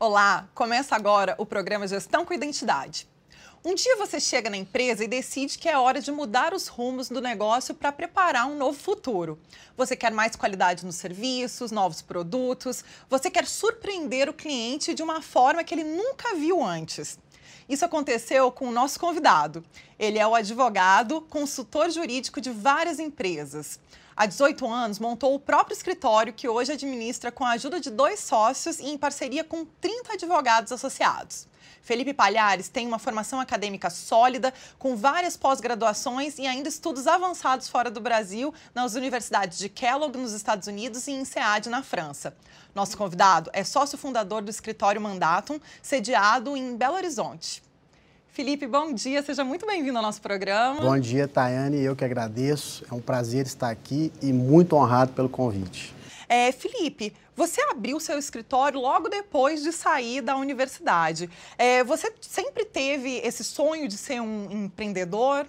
Olá, começa agora o programa Gestão com Identidade. Um dia você chega na empresa e decide que é hora de mudar os rumos do negócio para preparar um novo futuro. Você quer mais qualidade nos serviços, novos produtos, você quer surpreender o cliente de uma forma que ele nunca viu antes. Isso aconteceu com o nosso convidado. Ele é o advogado, consultor jurídico de várias empresas. Há 18 anos, montou o próprio escritório que hoje administra com a ajuda de dois sócios e em parceria com 30 advogados associados. Felipe Palhares tem uma formação acadêmica sólida, com várias pós-graduações e ainda estudos avançados fora do Brasil, nas universidades de Kellogg, nos Estados Unidos, e em SEAD, na França. Nosso convidado é sócio fundador do escritório Mandatum, sediado em Belo Horizonte. Felipe, bom dia, seja muito bem-vindo ao nosso programa. Bom dia, Tayane, eu que agradeço. É um prazer estar aqui e muito honrado pelo convite. É, Felipe, você abriu seu escritório logo depois de sair da universidade. É, você sempre teve esse sonho de ser um empreendedor?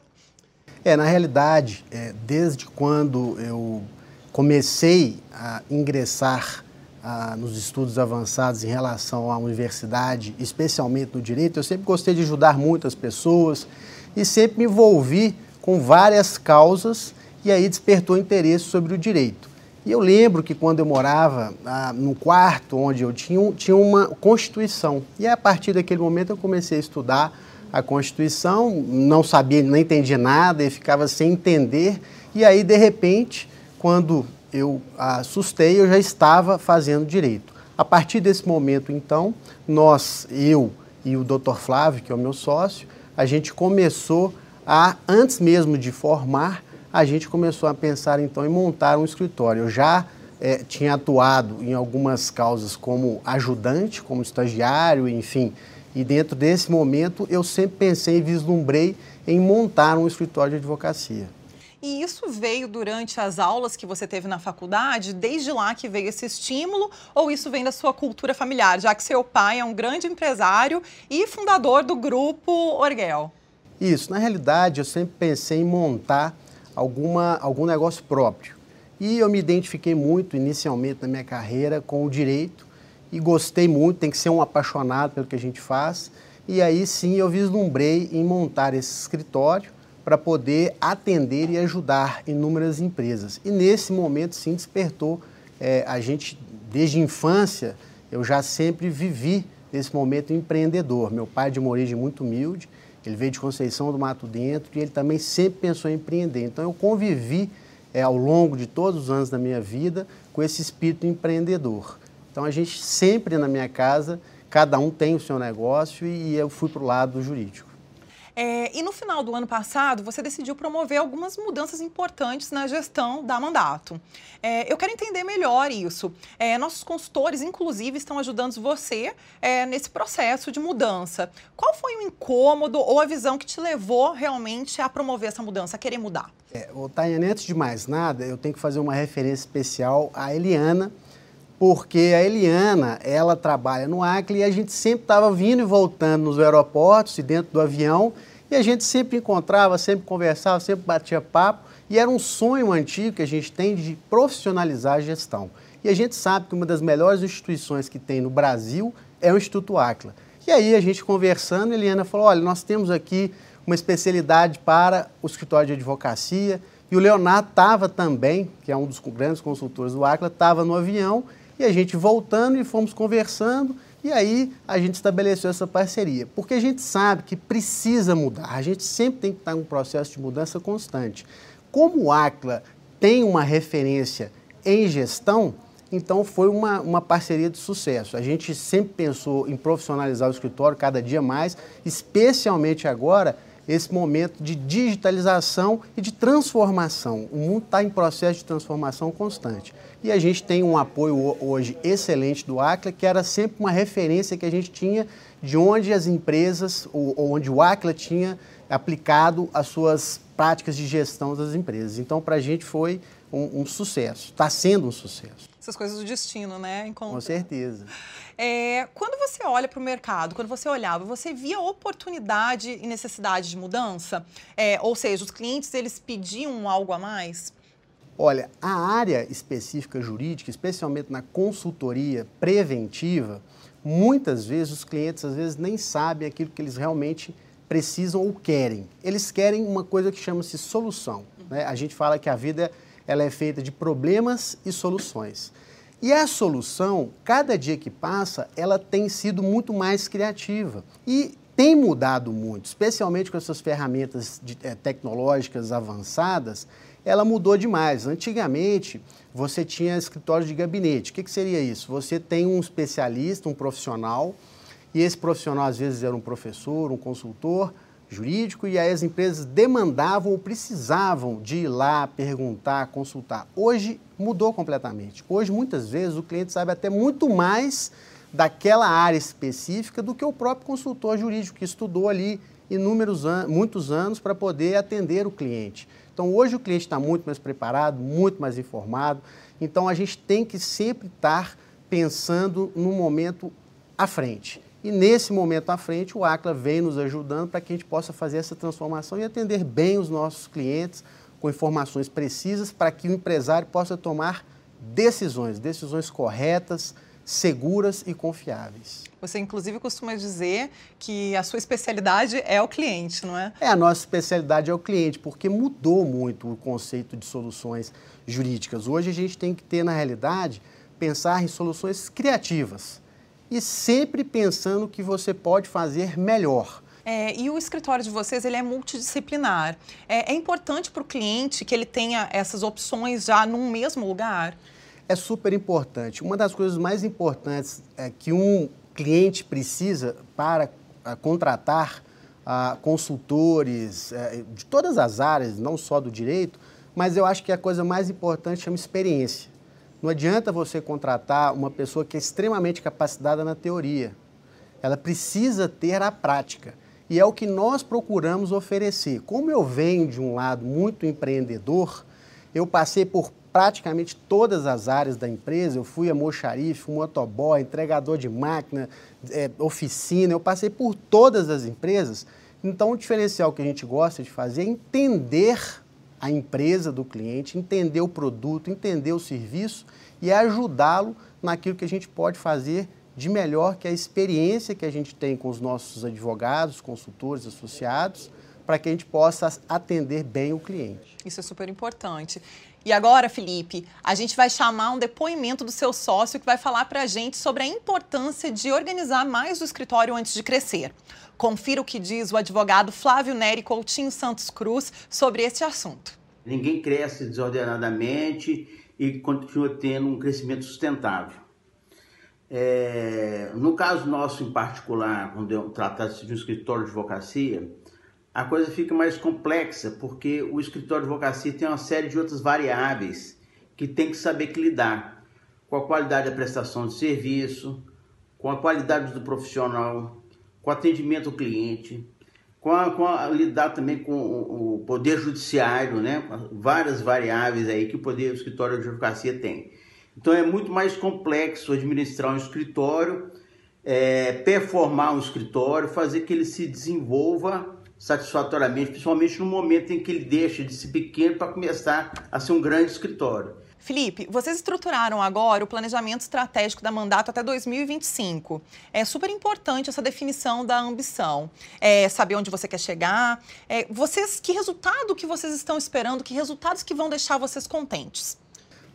É, na realidade, é, desde quando eu comecei a ingressar ah, nos estudos avançados em relação à universidade, especialmente no direito, eu sempre gostei de ajudar muitas pessoas e sempre me envolvi com várias causas e aí despertou interesse sobre o direito. E eu lembro que quando eu morava ah, no quarto onde eu tinha, tinha uma Constituição. E a partir daquele momento eu comecei a estudar a Constituição, não sabia, não entendia nada e ficava sem entender. E aí, de repente, quando eu assustei, eu já estava fazendo direito. A partir desse momento, então, nós, eu e o Dr. Flávio, que é o meu sócio, a gente começou a, antes mesmo de formar, a gente começou a pensar então em montar um escritório. Eu já é, tinha atuado em algumas causas como ajudante, como estagiário, enfim. E dentro desse momento eu sempre pensei e vislumbrei em montar um escritório de advocacia. E isso veio durante as aulas que você teve na faculdade, desde lá que veio esse estímulo, ou isso vem da sua cultura familiar, já que seu pai é um grande empresário e fundador do grupo Orguel? Isso, na realidade eu sempre pensei em montar alguma, algum negócio próprio. E eu me identifiquei muito inicialmente na minha carreira com o direito e gostei muito, tem que ser um apaixonado pelo que a gente faz. E aí sim eu vislumbrei em montar esse escritório para poder atender e ajudar inúmeras empresas. E nesse momento, sim, despertou é, a gente, desde infância, eu já sempre vivi esse momento empreendedor. Meu pai é de uma origem muito humilde, ele veio de Conceição do Mato Dentro e ele também sempre pensou em empreender. Então eu convivi é, ao longo de todos os anos da minha vida com esse espírito empreendedor. Então a gente sempre na minha casa, cada um tem o seu negócio e eu fui para o lado jurídico. É, e no final do ano passado, você decidiu promover algumas mudanças importantes na gestão da mandato. É, eu quero entender melhor isso. É, nossos consultores, inclusive, estão ajudando você é, nesse processo de mudança. Qual foi o incômodo ou a visão que te levou realmente a promover essa mudança, a querer mudar? É, Tayane, antes de mais nada, eu tenho que fazer uma referência especial à Eliana, porque a Eliana, ela trabalha no Acre e a gente sempre estava vindo e voltando nos aeroportos e dentro do avião e a gente sempre encontrava, sempre conversava, sempre batia papo e era um sonho antigo que a gente tem de profissionalizar a gestão. E a gente sabe que uma das melhores instituições que tem no Brasil é o Instituto Acla. E aí a gente conversando, Eliana falou, olha, nós temos aqui uma especialidade para o escritório de advocacia, e o Leonardo estava também, que é um dos grandes consultores do Acla, estava no avião e a gente voltando e fomos conversando, e aí a gente estabeleceu essa parceria. Porque a gente sabe que precisa mudar, a gente sempre tem que estar em um processo de mudança constante. Como o ACLA tem uma referência em gestão, então foi uma, uma parceria de sucesso. A gente sempre pensou em profissionalizar o escritório cada dia mais, especialmente agora esse momento de digitalização e de transformação. O mundo está em processo de transformação constante. E a gente tem um apoio hoje excelente do ACLA, que era sempre uma referência que a gente tinha de onde as empresas, ou onde o ACLA tinha aplicado as suas práticas de gestão das empresas. Então, para a gente foi um, um sucesso, está sendo um sucesso. Essas coisas do destino, né? Encontra. Com certeza. É, quando você olha para o mercado, quando você olhava, você via oportunidade e necessidade de mudança? É, ou seja, os clientes eles pediam algo a mais? Olha, a área específica jurídica, especialmente na consultoria preventiva, muitas vezes os clientes às vezes nem sabem aquilo que eles realmente precisam ou querem. Eles querem uma coisa que chama-se solução. Né? A gente fala que a vida ela é feita de problemas e soluções. E a solução, cada dia que passa, ela tem sido muito mais criativa. E tem mudado muito, especialmente com essas ferramentas de, é, tecnológicas avançadas, ela mudou demais. Antigamente, você tinha escritório de gabinete. O que, que seria isso? Você tem um especialista, um profissional, e esse profissional às vezes era um professor, um consultor jurídico, e aí as empresas demandavam ou precisavam de ir lá, perguntar, consultar. Hoje mudou completamente. Hoje, muitas vezes, o cliente sabe até muito mais daquela área específica do que o próprio consultor jurídico que estudou ali inúmeros an muitos anos para poder atender o cliente. Então hoje o cliente está muito mais preparado, muito mais informado. Então a gente tem que sempre estar pensando no momento à frente. E nesse momento à frente, o ACLA vem nos ajudando para que a gente possa fazer essa transformação e atender bem os nossos clientes com informações precisas para que o empresário possa tomar decisões, decisões corretas, seguras e confiáveis. Você, inclusive, costuma dizer que a sua especialidade é o cliente, não é? É, a nossa especialidade é o cliente, porque mudou muito o conceito de soluções jurídicas. Hoje a gente tem que ter, na realidade, pensar em soluções criativas e sempre pensando que você pode fazer melhor. É, e o escritório de vocês ele é multidisciplinar. É, é importante para o cliente que ele tenha essas opções já num mesmo lugar? é super importante. Uma das coisas mais importantes é que um cliente precisa para ah, contratar ah, consultores é, de todas as áreas, não só do direito, mas eu acho que a coisa mais importante chama experiência. Não adianta você contratar uma pessoa que é extremamente capacitada na teoria. Ela precisa ter a prática. E é o que nós procuramos oferecer. Como eu venho de um lado muito empreendedor, eu passei por praticamente todas as áreas da empresa. Eu fui a mocharife, motoboy, entregador de máquina, é, oficina, eu passei por todas as empresas. Então, o diferencial que a gente gosta de fazer é entender a empresa do cliente, entender o produto, entender o serviço e ajudá-lo naquilo que a gente pode fazer de melhor, que é a experiência que a gente tem com os nossos advogados, consultores, associados, para que a gente possa atender bem o cliente. Isso é super importante. E agora, Felipe, a gente vai chamar um depoimento do seu sócio que vai falar para a gente sobre a importância de organizar mais o escritório antes de crescer. Confira o que diz o advogado Flávio Neri Coutinho Santos Cruz sobre esse assunto. Ninguém cresce desordenadamente e continua tendo um crescimento sustentável. É, no caso nosso em particular, quando trata-se de um escritório de advocacia, a coisa fica mais complexa, porque o escritório de advocacia tem uma série de outras variáveis que tem que saber que lidar com a qualidade da prestação de serviço, com a qualidade do profissional, com o atendimento ao cliente, com a, com a lidar também com o, o, poder judiciário, né? Várias variáveis aí que o poder o escritório de advocacia tem. Então é muito mais complexo administrar um escritório, é, performar um escritório, fazer que ele se desenvolva satisfatoriamente, principalmente no momento em que ele deixa de ser pequeno para começar a ser um grande escritório. Felipe, vocês estruturaram agora o planejamento estratégico da mandato até 2025. É super importante essa definição da ambição, é saber onde você quer chegar. É, vocês, que resultado que vocês estão esperando? Que resultados que vão deixar vocês contentes?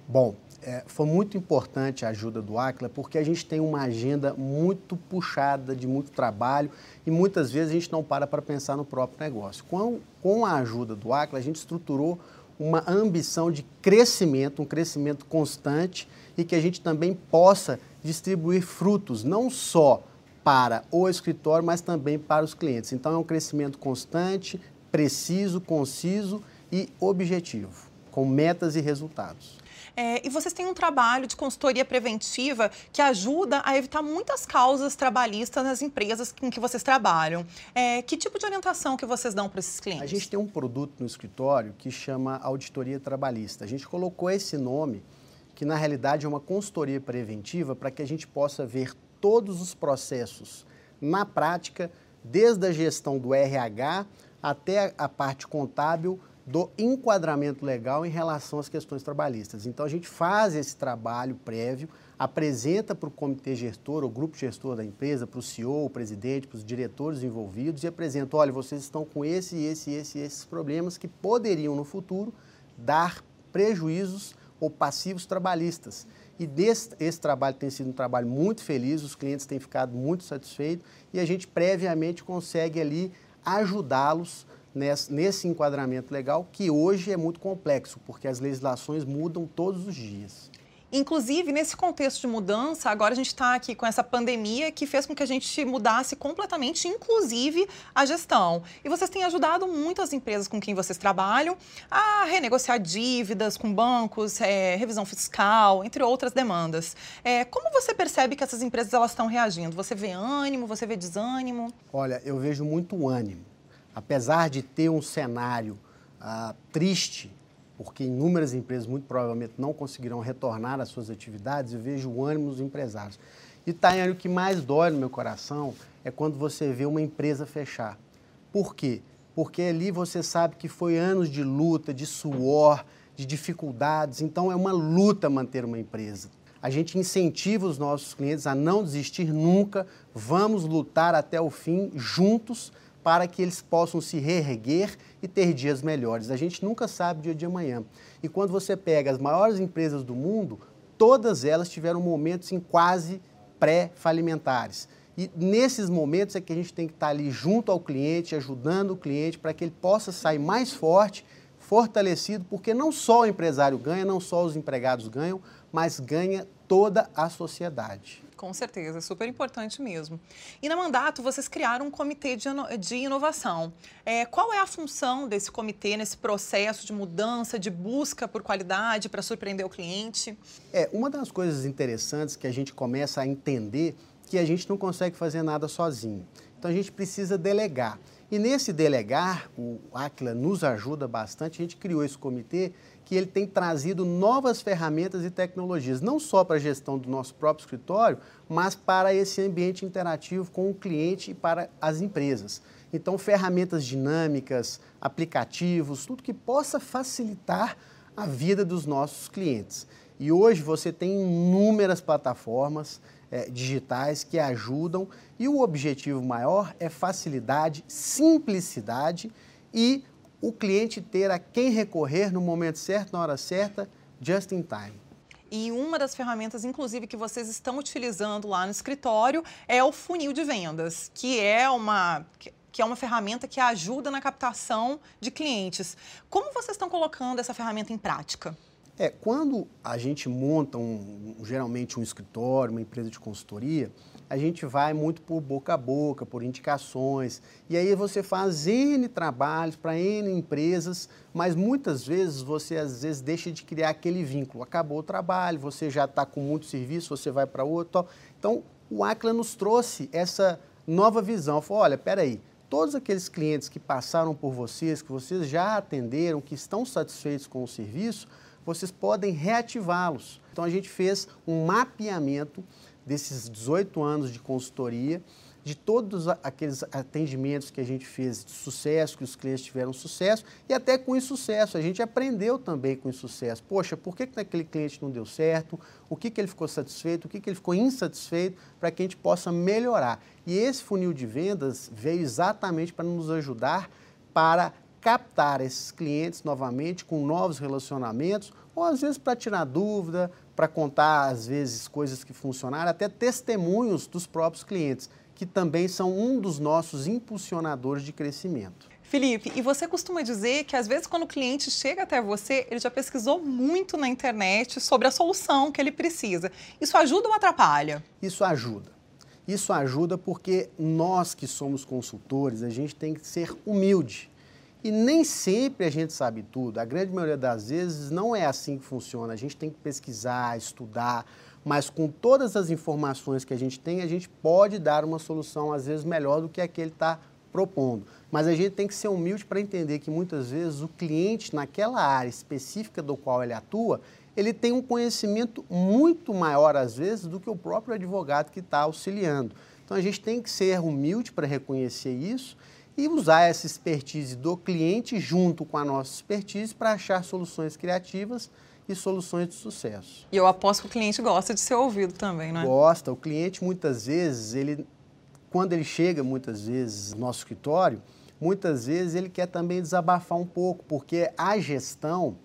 Bom, é, foi muito importante a ajuda do Acla, porque a gente tem uma agenda muito puxada, de muito trabalho, e muitas vezes a gente não para para pensar no próprio negócio. Com, com a ajuda do Acla, a gente estruturou uma ambição de crescimento, um crescimento constante, e que a gente também possa distribuir frutos, não só para o escritório, mas também para os clientes. Então é um crescimento constante, preciso, conciso e objetivo, com metas e resultados. É, e vocês têm um trabalho de consultoria preventiva que ajuda a evitar muitas causas trabalhistas nas empresas com que vocês trabalham. É, que tipo de orientação que vocês dão para esses clientes? A gente tem um produto no escritório que chama Auditoria Trabalhista. A gente colocou esse nome, que na realidade é uma consultoria preventiva, para que a gente possa ver todos os processos na prática, desde a gestão do RH até a parte contábil do enquadramento legal em relação às questões trabalhistas. Então, a gente faz esse trabalho prévio, apresenta para o comitê gestor, o grupo gestor da empresa, para o CEO, o presidente, para os diretores envolvidos e apresenta, olha, vocês estão com esse, esse, esse, esses problemas que poderiam no futuro dar prejuízos ou passivos trabalhistas. E desse, esse trabalho tem sido um trabalho muito feliz, os clientes têm ficado muito satisfeitos e a gente previamente consegue ali ajudá-los nesse, enquadramento legal, que hoje é muito complexo, porque as legislações mudam todos os dias. Inclusive, nesse contexto de mudança, agora a gente está aqui com essa pandemia que fez com que a gente mudasse completamente, inclusive a gestão. E vocês têm ajudado muito as empresas com quem vocês trabalham a renegociar dívidas com bancos, é, revisão fiscal, entre outras demandas. É, como você percebe que essas empresas elas estão reagindo? Você vê ânimo, você vê desânimo? Olha, eu vejo muito ânimo. Apesar de ter um cenário ah, triste porque inúmeras empresas muito provavelmente não conseguirão retornar às suas atividades, eu vejo o ânimo dos empresários. E, Tayane, o que mais dói no meu coração é quando você vê uma empresa fechar. Por quê? Porque ali você sabe que foi anos de luta, de suor, de dificuldades, então é uma luta manter uma empresa. A gente incentiva os nossos clientes a não desistir nunca, vamos lutar até o fim juntos para que eles possam se reerguer e ter dias melhores. A gente nunca sabe o dia de amanhã. E quando você pega as maiores empresas do mundo, todas elas tiveram momentos em quase pré-falimentares. E nesses momentos é que a gente tem que estar ali junto ao cliente, ajudando o cliente para que ele possa sair mais forte, fortalecido, porque não só o empresário ganha, não só os empregados ganham, mas ganha toda a sociedade. Com certeza, é super importante mesmo. E na Mandato, vocês criaram um comitê de, de inovação. É, qual é a função desse comitê nesse processo de mudança, de busca por qualidade para surpreender o cliente? É, uma das coisas interessantes que a gente começa a entender que a gente não consegue fazer nada sozinho. Então a gente precisa delegar. E nesse delegar, o Aquila nos ajuda bastante, a gente criou esse comitê que ele tem trazido novas ferramentas e tecnologias, não só para a gestão do nosso próprio escritório, mas para esse ambiente interativo com o cliente e para as empresas. Então, ferramentas dinâmicas, aplicativos, tudo que possa facilitar a vida dos nossos clientes. E hoje você tem inúmeras plataformas é, digitais que ajudam e o objetivo maior é facilidade, simplicidade e o cliente ter a quem recorrer no momento certo, na hora certa, just in time. E uma das ferramentas, inclusive, que vocês estão utilizando lá no escritório é o funil de vendas, que é uma que é uma ferramenta que ajuda na captação de clientes. Como vocês estão colocando essa ferramenta em prática? É, quando a gente monta um, geralmente um escritório, uma empresa de consultoria, a gente vai muito por boca a boca, por indicações. E aí você faz N trabalhos para N empresas, mas muitas vezes você às vezes deixa de criar aquele vínculo. Acabou o trabalho, você já está com muito serviço, você vai para outro. Então, o Acla nos trouxe essa nova visão. Falou, olha, peraí, todos aqueles clientes que passaram por vocês, que vocês já atenderam, que estão satisfeitos com o serviço, vocês podem reativá-los. Então a gente fez um mapeamento desses 18 anos de consultoria, de todos aqueles atendimentos que a gente fez de sucesso, que os clientes tiveram sucesso, e até com insucesso. A gente aprendeu também com insucesso. Poxa, por que, que aquele cliente não deu certo? O que, que ele ficou satisfeito? O que, que ele ficou insatisfeito? Para que a gente possa melhorar. E esse funil de vendas veio exatamente para nos ajudar para captar esses clientes novamente com novos relacionamentos, ou às vezes para tirar dúvida, para contar, às vezes, coisas que funcionaram, até testemunhos dos próprios clientes, que também são um dos nossos impulsionadores de crescimento. Felipe, e você costuma dizer que às vezes quando o cliente chega até você, ele já pesquisou muito na internet sobre a solução que ele precisa. Isso ajuda ou atrapalha? Isso ajuda. Isso ajuda porque nós que somos consultores, a gente tem que ser humilde e nem sempre a gente sabe tudo. A grande maioria das vezes não é assim que funciona. A gente tem que pesquisar, estudar, mas com todas as informações que a gente tem, a gente pode dar uma solução, às vezes, melhor do que a que ele está propondo. Mas a gente tem que ser humilde para entender que muitas vezes o cliente, naquela área específica do qual ele atua, ele tem um conhecimento muito maior, às vezes, do que o próprio advogado que está auxiliando. Então a gente tem que ser humilde para reconhecer isso e usar essa expertise do cliente junto com a nossa expertise para achar soluções criativas e soluções de sucesso. E eu aposto que o cliente gosta de ser ouvido também, não é? Gosta. O cliente, muitas vezes, ele, quando ele chega, muitas vezes, no nosso escritório, muitas vezes ele quer também desabafar um pouco, porque a gestão,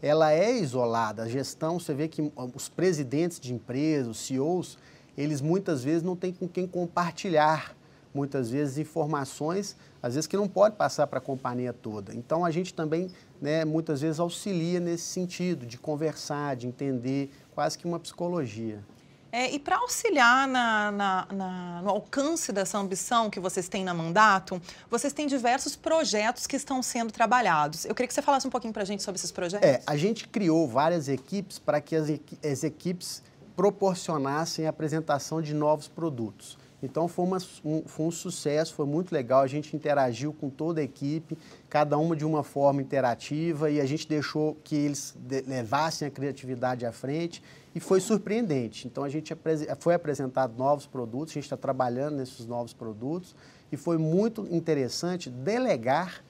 ela é isolada. A gestão, você vê que os presidentes de empresas, os CEOs, eles muitas vezes não têm com quem compartilhar, muitas vezes, informações, às vezes que não pode passar para a companhia toda. Então, a gente também, né, muitas vezes, auxilia nesse sentido, de conversar, de entender, quase que uma psicologia. É, e para auxiliar na, na, na, no alcance dessa ambição que vocês têm na Mandato, vocês têm diversos projetos que estão sendo trabalhados. Eu queria que você falasse um pouquinho para a gente sobre esses projetos. É, a gente criou várias equipes para que as, as equipes proporcionassem a apresentação de novos produtos. Então foi, uma, um, foi um sucesso, foi muito legal. A gente interagiu com toda a equipe, cada uma de uma forma interativa, e a gente deixou que eles levassem a criatividade à frente e foi surpreendente. Então a gente foi apresentado novos produtos, a gente está trabalhando nesses novos produtos e foi muito interessante delegar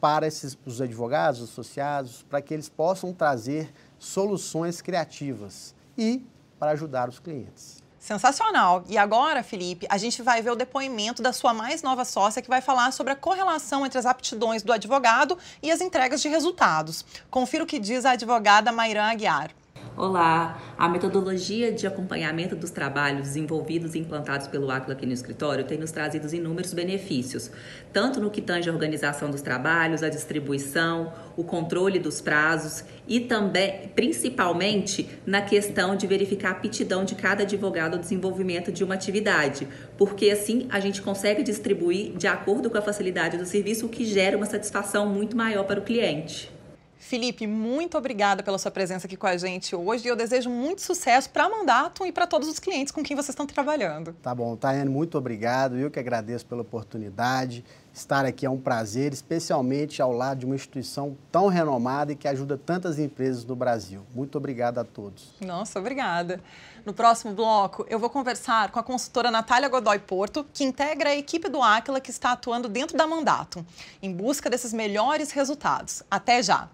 para esses, os advogados, os associados, para que eles possam trazer soluções criativas e para ajudar os clientes. Sensacional. E agora, Felipe, a gente vai ver o depoimento da sua mais nova sócia que vai falar sobre a correlação entre as aptidões do advogado e as entregas de resultados. Confira o que diz a advogada Mairã Aguiar. Olá, a metodologia de acompanhamento dos trabalhos desenvolvidos e implantados pelo Aquila aqui no escritório tem nos trazido inúmeros benefícios, tanto no que tange a organização dos trabalhos, a distribuição, o controle dos prazos e também, principalmente, na questão de verificar a aptidão de cada advogado ao desenvolvimento de uma atividade, porque assim a gente consegue distribuir de acordo com a facilidade do serviço, o que gera uma satisfação muito maior para o cliente. Felipe, muito obrigada pela sua presença aqui com a gente hoje e eu desejo muito sucesso para a Mandato e para todos os clientes com quem vocês estão trabalhando. Tá bom, Tayane, muito obrigado. Eu que agradeço pela oportunidade. Estar aqui é um prazer, especialmente ao lado de uma instituição tão renomada e que ajuda tantas empresas no Brasil. Muito obrigado a todos. Nossa, obrigada. No próximo bloco, eu vou conversar com a consultora Natália Godoy Porto, que integra a equipe do Aquila que está atuando dentro da Mandato, em busca desses melhores resultados. Até já!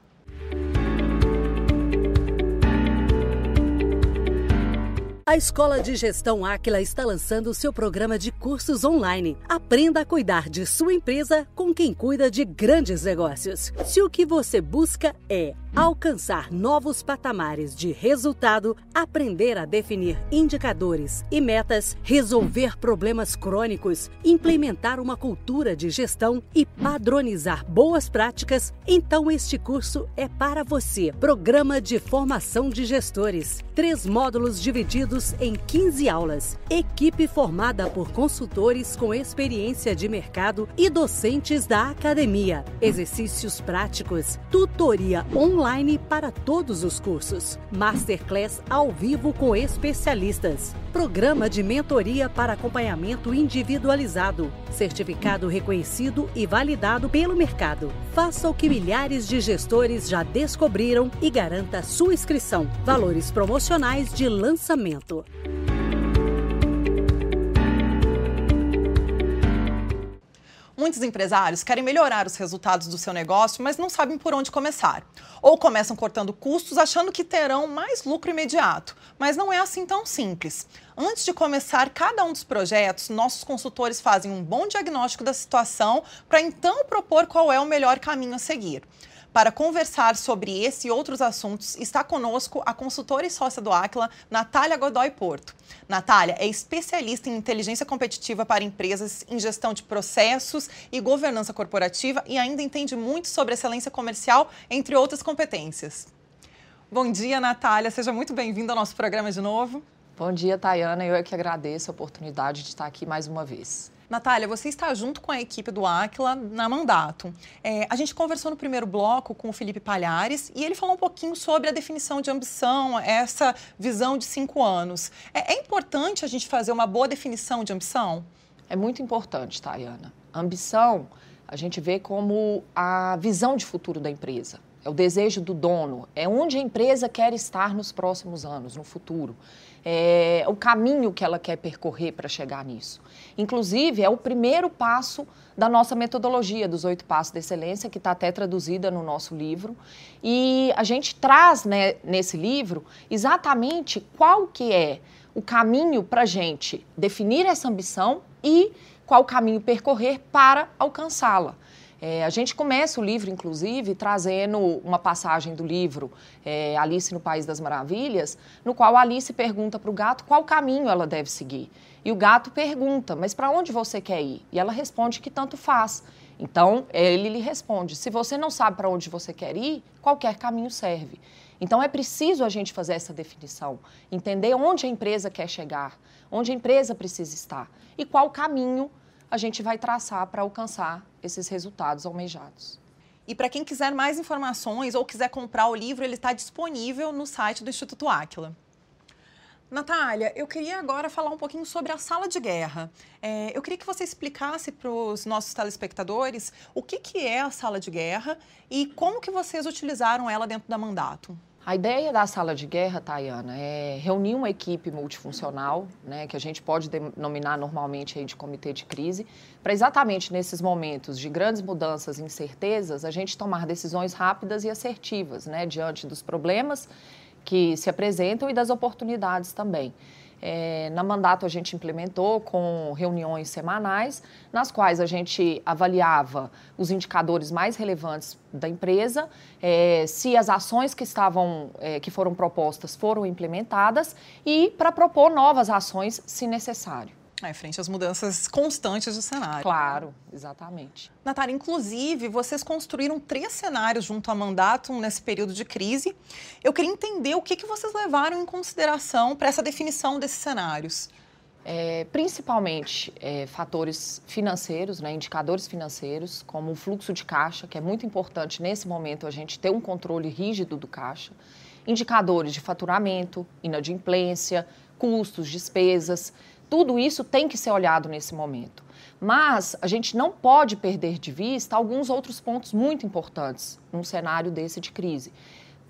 A Escola de Gestão Áquila está lançando seu programa de cursos online. Aprenda a cuidar de sua empresa com quem cuida de grandes negócios. Se o que você busca é alcançar novos patamares de resultado, aprender a definir indicadores e metas, resolver problemas crônicos, implementar uma cultura de gestão e padronizar boas práticas, então este curso é para você. Programa de Formação de Gestores. Três módulos divididos em 15 aulas. Equipe formada por consultores com experiência de mercado e docentes da academia. Exercícios práticos, tutoria online online para todos os cursos, masterclass ao vivo com especialistas, programa de mentoria para acompanhamento individualizado, certificado reconhecido e validado pelo mercado. Faça o que milhares de gestores já descobriram e garanta sua inscrição. Valores promocionais de lançamento. Muitos empresários querem melhorar os resultados do seu negócio, mas não sabem por onde começar. Ou começam cortando custos achando que terão mais lucro imediato, mas não é assim tão simples. Antes de começar cada um dos projetos, nossos consultores fazem um bom diagnóstico da situação para então propor qual é o melhor caminho a seguir. Para conversar sobre esse e outros assuntos, está conosco a consultora e sócia do Aquila, Natália Godoy Porto. Natália é especialista em inteligência competitiva para empresas, em gestão de processos e governança corporativa e ainda entende muito sobre excelência comercial, entre outras competências. Bom dia, Natália. Seja muito bem-vinda ao nosso programa de novo. Bom dia, Tayana. Eu é que agradeço a oportunidade de estar aqui mais uma vez. Natália, você está junto com a equipe do Aquila na Mandato. É, a gente conversou no primeiro bloco com o Felipe Palhares e ele falou um pouquinho sobre a definição de ambição, essa visão de cinco anos. É, é importante a gente fazer uma boa definição de ambição? É muito importante, Tayana. Ambição a gente vê como a visão de futuro da empresa. é o desejo do dono, é onde a empresa quer estar nos próximos anos, no futuro. É o caminho que ela quer percorrer para chegar nisso. Inclusive, é o primeiro passo da nossa metodologia dos oito passos da excelência, que está até traduzida no nosso livro. E a gente traz né, nesse livro exatamente qual que é o caminho para a gente definir essa ambição e qual caminho percorrer para alcançá-la. É, a gente começa o livro, inclusive, trazendo uma passagem do livro é, Alice no País das Maravilhas, no qual Alice pergunta para o gato qual caminho ela deve seguir. E o gato pergunta, mas para onde você quer ir? E ela responde que tanto faz. Então, ele lhe responde: se você não sabe para onde você quer ir, qualquer caminho serve. Então, é preciso a gente fazer essa definição, entender onde a empresa quer chegar, onde a empresa precisa estar e qual caminho a gente vai traçar para alcançar esses resultados almejados. E para quem quiser mais informações ou quiser comprar o livro, ele está disponível no site do Instituto Áquila. Natália, eu queria agora falar um pouquinho sobre a sala de guerra. É, eu queria que você explicasse para os nossos telespectadores o que, que é a sala de guerra e como que vocês utilizaram ela dentro da mandato. A ideia da sala de guerra, Tayana, é reunir uma equipe multifuncional, né, que a gente pode denominar normalmente aí de comitê de crise, para exatamente nesses momentos de grandes mudanças e incertezas, a gente tomar decisões rápidas e assertivas, né, diante dos problemas que se apresentam e das oportunidades também. É, na mandato a gente implementou com reuniões semanais, nas quais a gente avaliava os indicadores mais relevantes da empresa, é, se as ações que estavam, é, que foram propostas foram implementadas e para propor novas ações se necessário. É, frente às mudanças constantes do cenário. Claro, exatamente. Natália, inclusive, vocês construíram três cenários junto a mandato nesse período de crise. Eu queria entender o que, que vocês levaram em consideração para essa definição desses cenários. É, principalmente é, fatores financeiros, né, indicadores financeiros, como o fluxo de caixa, que é muito importante nesse momento a gente ter um controle rígido do caixa, indicadores de faturamento, inadimplência, custos, despesas. Tudo isso tem que ser olhado nesse momento. Mas a gente não pode perder de vista alguns outros pontos muito importantes num cenário desse de crise,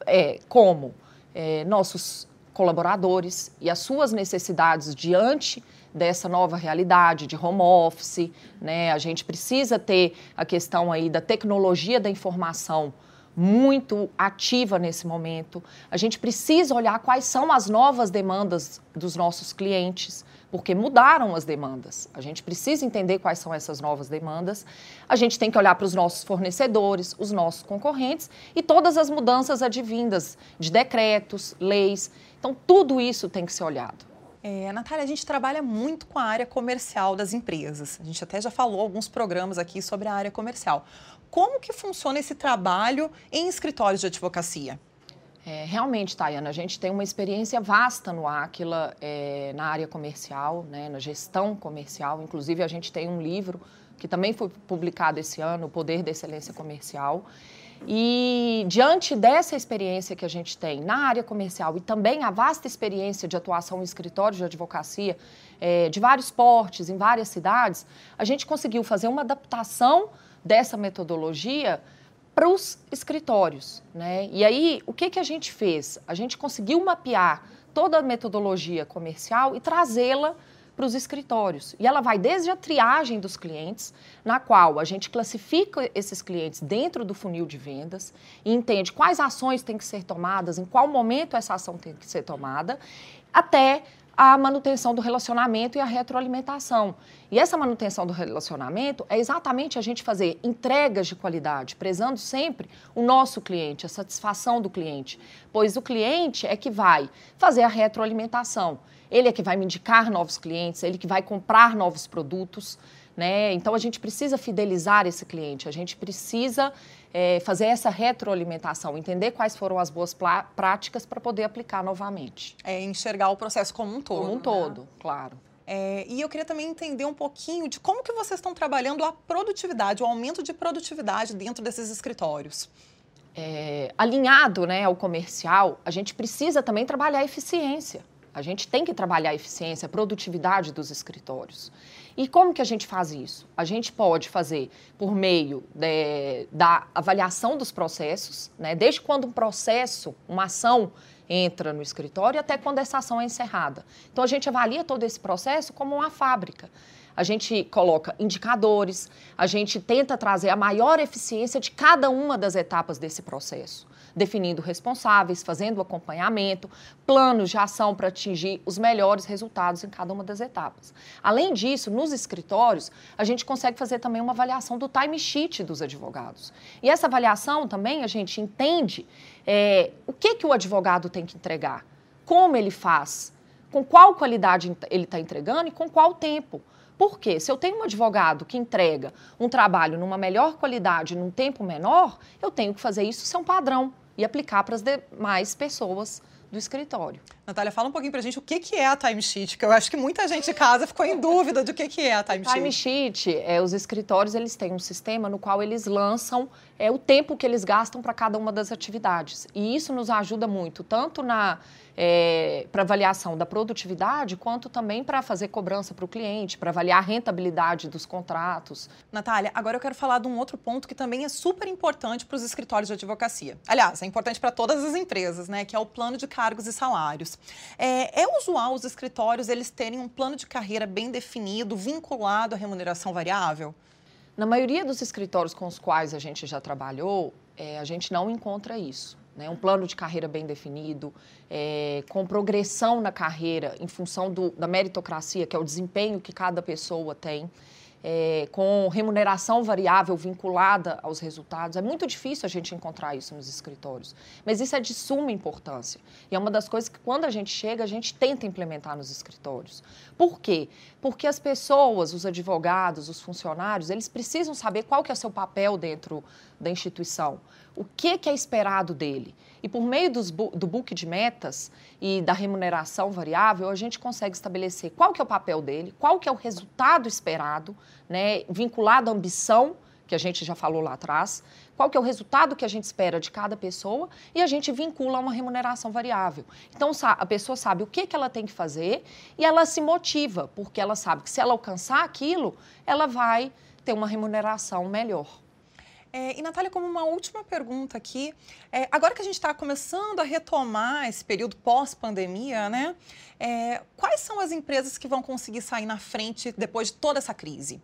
é, como é, nossos colaboradores e as suas necessidades diante dessa nova realidade de home office, né? A gente precisa ter a questão aí da tecnologia da informação muito ativa nesse momento. A gente precisa olhar quais são as novas demandas dos nossos clientes porque mudaram as demandas. A gente precisa entender quais são essas novas demandas. A gente tem que olhar para os nossos fornecedores, os nossos concorrentes e todas as mudanças advindas de decretos, leis. Então, tudo isso tem que ser olhado. É, Natália, a gente trabalha muito com a área comercial das empresas. A gente até já falou alguns programas aqui sobre a área comercial. Como que funciona esse trabalho em escritórios de advocacia? É, realmente, Tayana, a gente tem uma experiência vasta no Aquila, é, na área comercial, né, na gestão comercial. Inclusive, a gente tem um livro que também foi publicado esse ano, O Poder da Excelência Comercial. E diante dessa experiência que a gente tem na área comercial e também a vasta experiência de atuação em escritórios de advocacia é, de vários portes, em várias cidades, a gente conseguiu fazer uma adaptação dessa metodologia para os escritórios. Né? E aí, o que, que a gente fez? A gente conseguiu mapear toda a metodologia comercial e trazê-la para os escritórios. E ela vai desde a triagem dos clientes, na qual a gente classifica esses clientes dentro do funil de vendas e entende quais ações têm que ser tomadas, em qual momento essa ação tem que ser tomada, até a manutenção do relacionamento e a retroalimentação. E essa manutenção do relacionamento é exatamente a gente fazer entregas de qualidade, prezando sempre o nosso cliente, a satisfação do cliente, pois o cliente é que vai fazer a retroalimentação. Ele é que vai me indicar novos clientes, ele que vai comprar novos produtos. Né? Então a gente precisa fidelizar esse cliente, a gente precisa é, fazer essa retroalimentação, entender quais foram as boas práticas para poder aplicar novamente. É enxergar o processo como um todo. Como um né? todo, claro. É, e eu queria também entender um pouquinho de como que vocês estão trabalhando a produtividade, o aumento de produtividade dentro desses escritórios. É, alinhado né, ao comercial, a gente precisa também trabalhar a eficiência. A gente tem que trabalhar a eficiência, a produtividade dos escritórios. E como que a gente faz isso? A gente pode fazer por meio de, da avaliação dos processos, né? desde quando um processo, uma ação entra no escritório até quando essa ação é encerrada. Então a gente avalia todo esse processo como uma fábrica. A gente coloca indicadores, a gente tenta trazer a maior eficiência de cada uma das etapas desse processo definindo responsáveis, fazendo acompanhamento, planos de ação para atingir os melhores resultados em cada uma das etapas. Além disso, nos escritórios, a gente consegue fazer também uma avaliação do timesheet dos advogados. E essa avaliação também a gente entende é, o que, que o advogado tem que entregar, como ele faz, com qual qualidade ele está entregando e com qual tempo. Por quê? Se eu tenho um advogado que entrega um trabalho numa melhor qualidade, num tempo menor, eu tenho que fazer isso ser um padrão e aplicar para as demais pessoas do escritório. Natália, fala um pouquinho para a gente o que, que é a timesheet, que eu acho que muita gente de casa ficou em dúvida do que, que é a timesheet. Timesheet, é, os escritórios eles têm um sistema no qual eles lançam é, o tempo que eles gastam para cada uma das atividades. E isso nos ajuda muito, tanto na é, para avaliação da produtividade, quanto também para fazer cobrança para o cliente, para avaliar a rentabilidade dos contratos. Natália, agora eu quero falar de um outro ponto que também é super importante para os escritórios de advocacia. Aliás, é importante para todas as empresas, né? Que é o plano de cargos e salários. É, é usual os escritórios eles terem um plano de carreira bem definido, vinculado à remuneração variável? Na maioria dos escritórios com os quais a gente já trabalhou, é, a gente não encontra isso né? um plano de carreira bem definido, é, com progressão na carreira em função do, da meritocracia, que é o desempenho que cada pessoa tem é, com remuneração variável vinculada aos resultados. É muito difícil a gente encontrar isso nos escritórios, mas isso é de suma importância. E é uma das coisas que, quando a gente chega, a gente tenta implementar nos escritórios. Por quê? Porque as pessoas, os advogados, os funcionários, eles precisam saber qual que é o seu papel dentro da instituição, o que, que é esperado dele. E por meio dos, do book de metas e da remuneração variável, a gente consegue estabelecer qual que é o papel dele, qual que é o resultado esperado, né, vinculado à ambição, que a gente já falou lá atrás, qual que é o resultado que a gente espera de cada pessoa e a gente vincula a uma remuneração variável. Então, a pessoa sabe o que, que ela tem que fazer e ela se motiva, porque ela sabe que se ela alcançar aquilo, ela vai ter uma remuneração melhor. É, e, Natália, como uma última pergunta aqui, é, agora que a gente está começando a retomar esse período pós-pandemia, né? É, quais são as empresas que vão conseguir sair na frente depois de toda essa crise?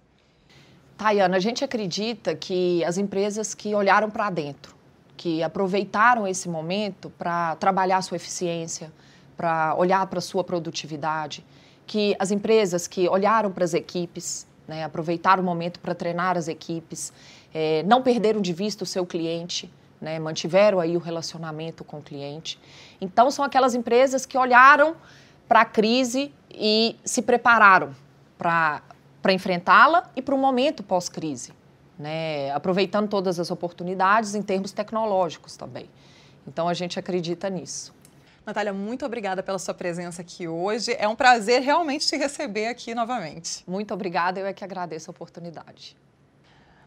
Tayana, a gente acredita que as empresas que olharam para dentro, que aproveitaram esse momento para trabalhar sua eficiência, para olhar para sua produtividade, que as empresas que olharam para as equipes, né, aproveitaram o momento para treinar as equipes, é, não perderam de vista o seu cliente, né, mantiveram aí o relacionamento com o cliente. Então, são aquelas empresas que olharam para a crise e se prepararam para enfrentá-la e para o momento pós-crise, né, aproveitando todas as oportunidades em termos tecnológicos também. Então, a gente acredita nisso. Natália, muito obrigada pela sua presença aqui hoje. É um prazer realmente te receber aqui novamente. Muito obrigada, eu é que agradeço a oportunidade.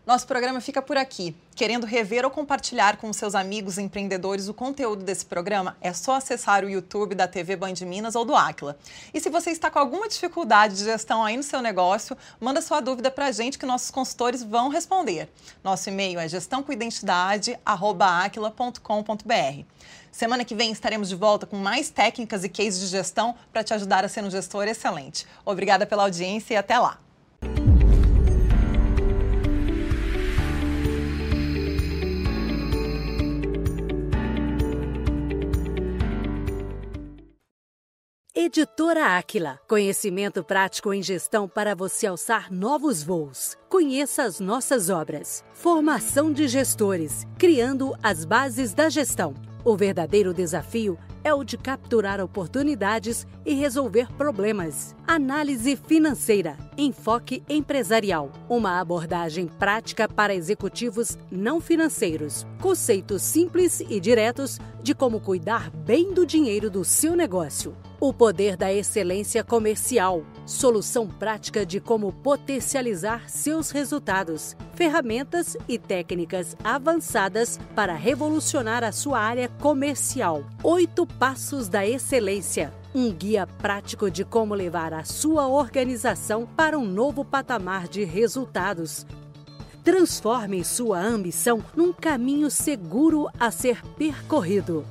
Nosso programa fica por aqui. Querendo rever ou compartilhar com seus amigos empreendedores o conteúdo desse programa, é só acessar o YouTube da TV Band Minas ou do Aquila. E se você está com alguma dificuldade de gestão aí no seu negócio, manda sua dúvida para a gente que nossos consultores vão responder. Nosso e-mail é gestãocoidentidade@aquila.com.br. Semana que vem estaremos de volta com mais técnicas e cases de gestão para te ajudar a ser um gestor excelente. Obrigada pela audiência e até lá. Editora Áquila. Conhecimento prático em gestão para você alçar novos voos. Conheça as nossas obras. Formação de gestores, criando as bases da gestão. O verdadeiro desafio é o de capturar oportunidades e resolver problemas. Análise financeira, enfoque empresarial, uma abordagem prática para executivos não financeiros. Conceitos simples e diretos de como cuidar bem do dinheiro do seu negócio. O poder da excelência comercial. Solução prática de como potencializar seus resultados. Ferramentas e técnicas avançadas para revolucionar a sua área comercial. Oito Passos da Excelência um guia prático de como levar a sua organização para um novo patamar de resultados. Transforme sua ambição num caminho seguro a ser percorrido.